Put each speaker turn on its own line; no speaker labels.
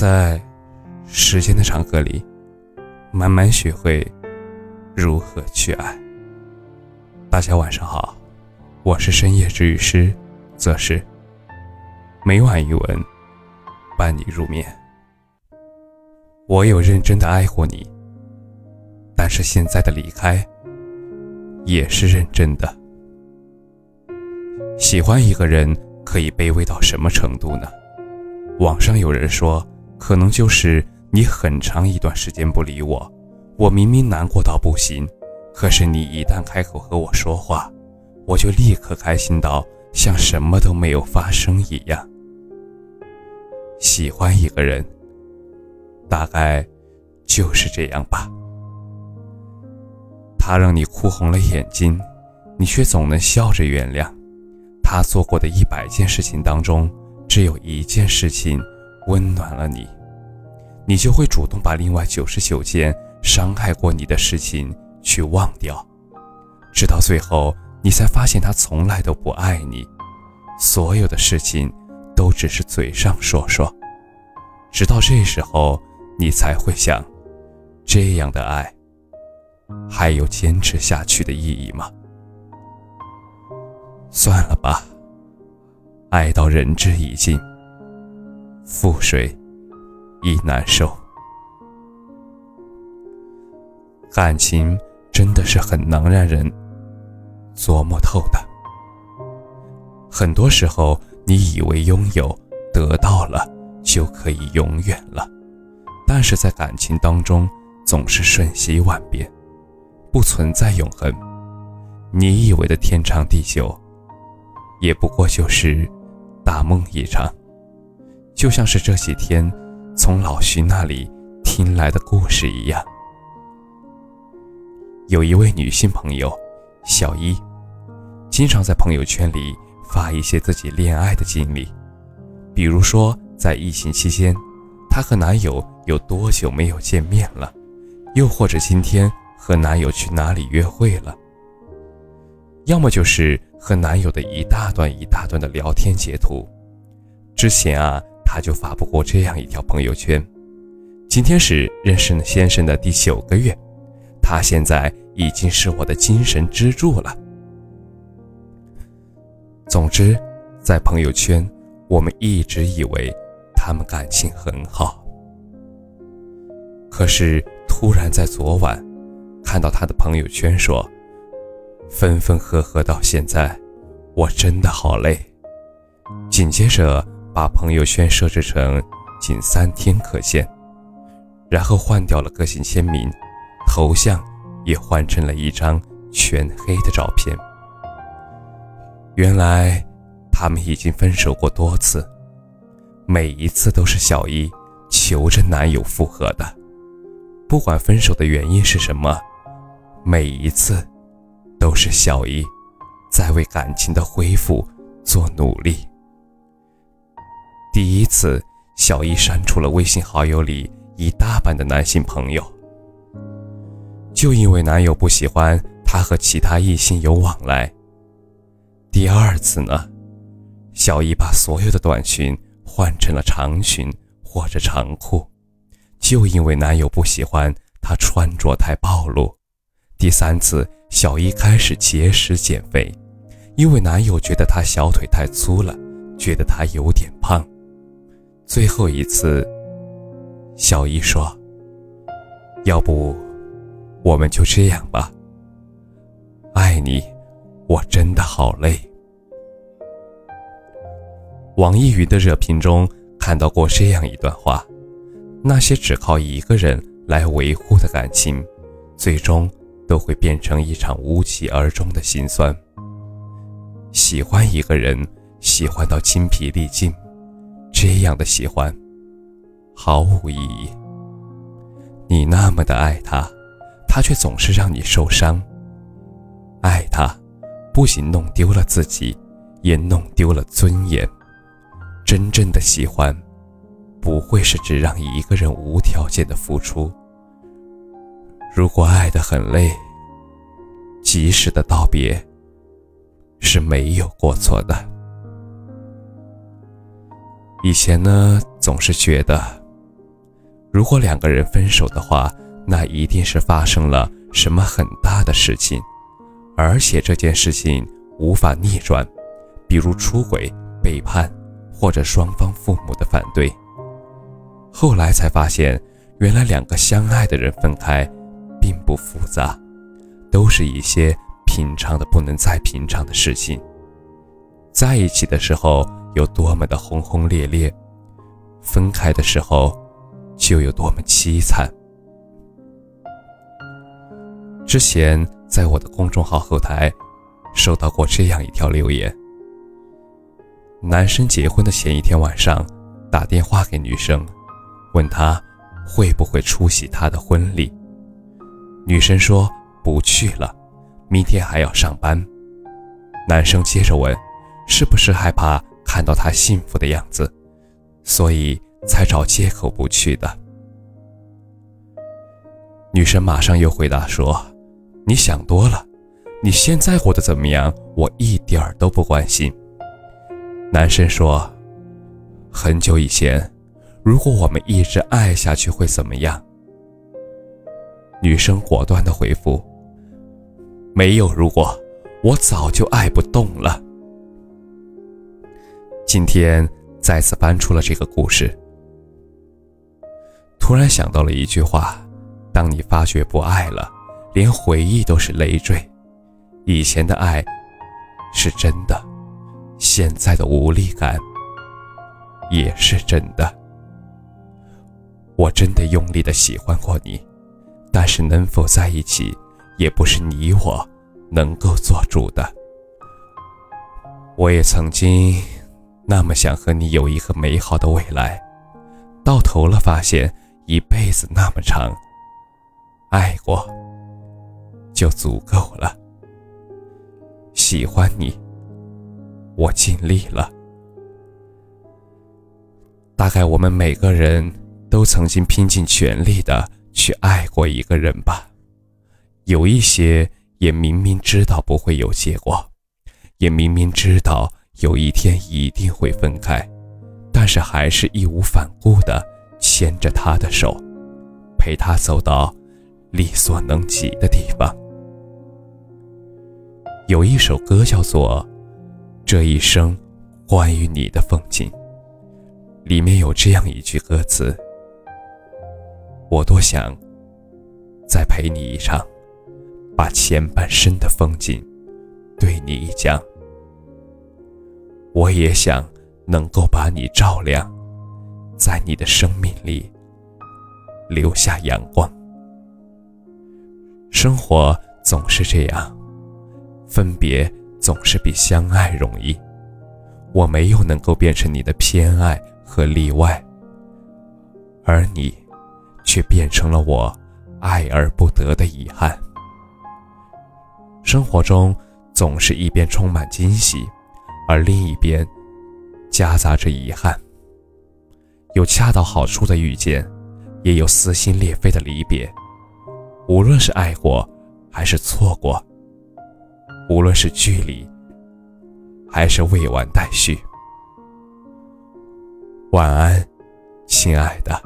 在时间的长河里，慢慢学会如何去爱。大家晚上好，我是深夜治愈师则是每晚一文伴你入眠。我有认真的爱过你，但是现在的离开也是认真的。喜欢一个人可以卑微到什么程度呢？网上有人说，可能就是你很长一段时间不理我，我明明难过到不行，可是你一旦开口和我说话，我就立刻开心到像什么都没有发生一样。喜欢一个人，大概就是这样吧。他让你哭红了眼睛，你却总能笑着原谅。他做过的一百件事情当中。只有一件事情温暖了你，你就会主动把另外九十九件伤害过你的事情去忘掉，直到最后你才发现他从来都不爱你，所有的事情都只是嘴上说说，直到这时候你才会想，这样的爱还有坚持下去的意义吗？算了吧。爱到仁至义尽，覆水亦难收。感情真的是很能让人琢磨透的。很多时候，你以为拥有得到了就可以永远了，但是在感情当中，总是瞬息万变，不存在永恒。你以为的天长地久，也不过就是。大梦一场，就像是这几天从老徐那里听来的故事一样。有一位女性朋友小一，经常在朋友圈里发一些自己恋爱的经历，比如说在疫情期间，她和男友有多久没有见面了，又或者今天和男友去哪里约会了，要么就是。和男友的一大段一大段的聊天截图，之前啊，他就发布过这样一条朋友圈：今天是认识先生的第九个月，他现在已经是我的精神支柱了。总之，在朋友圈，我们一直以为他们感情很好，可是突然在昨晚，看到他的朋友圈说。分分合合到现在，我真的好累。紧接着把朋友圈设置成仅三天可见，然后换掉了个性签名，头像也换成了一张全黑的照片。原来他们已经分手过多次，每一次都是小一求着男友复合的，不管分手的原因是什么，每一次。都是小姨在为感情的恢复做努力。第一次，小姨删除了微信好友里一大半的男性朋友，就因为男友不喜欢她和其他异性有往来。第二次呢，小姨把所有的短裙换成了长裙或者长裤，就因为男友不喜欢她穿着太暴露。第三次。小一开始节食减肥，因为男友觉得她小腿太粗了，觉得她有点胖。最后一次，小姨说：“要不，我们就这样吧。爱你，我真的好累。”网易云的热评中看到过这样一段话：那些只靠一个人来维护的感情，最终。都会变成一场无疾而终的心酸。喜欢一个人，喜欢到精疲力尽，这样的喜欢毫无意义。你那么的爱他，他却总是让你受伤。爱他，不仅弄丢了自己，也弄丢了尊严。真正的喜欢，不会是只让一个人无条件的付出。如果爱得很累，及时的道别是没有过错的。以前呢，总是觉得如果两个人分手的话，那一定是发生了什么很大的事情，而且这件事情无法逆转，比如出轨、背叛，或者双方父母的反对。后来才发现，原来两个相爱的人分开，并不复杂，都是一些平常的不能再平常的事情。在一起的时候有多么的轰轰烈烈，分开的时候就有多么凄惨。之前在我的公众号后台收到过这样一条留言：男生结婚的前一天晚上打电话给女生。问他会不会出席他的婚礼？女生说不去了，明天还要上班。男生接着问，是不是害怕看到他幸福的样子，所以才找借口不去的？女生马上又回答说：“你想多了，你现在过得怎么样，我一点儿都不关心。”男生说：“很久以前。”如果我们一直爱下去会怎么样？女生果断的回复：“没有如果，我早就爱不动了。”今天再次搬出了这个故事，突然想到了一句话：当你发觉不爱了，连回忆都是累赘，以前的爱是真的，现在的无力感也是真的。我真的用力的喜欢过你，但是能否在一起，也不是你我能够做主的。我也曾经那么想和你有一个美好的未来，到头了发现一辈子那么长，爱过就足够了。喜欢你，我尽力了。大概我们每个人。都曾经拼尽全力的去爱过一个人吧，有一些也明明知道不会有结果，也明明知道有一天一定会分开，但是还是义无反顾的牵着他的手，陪他走到力所能及的地方。有一首歌叫做《这一生关于你的风景》，里面有这样一句歌词。我多想再陪你一场，把前半生的风景对你一讲。我也想能够把你照亮，在你的生命里留下阳光。生活总是这样，分别总是比相爱容易。我没有能够变成你的偏爱和例外，而你。却变成了我爱而不得的遗憾。生活中总是一边充满惊喜，而另一边夹杂着遗憾。有恰到好处的遇见，也有撕心裂肺的离别。无论是爱过，还是错过；无论是距离，还是未完待续。晚安，亲爱的。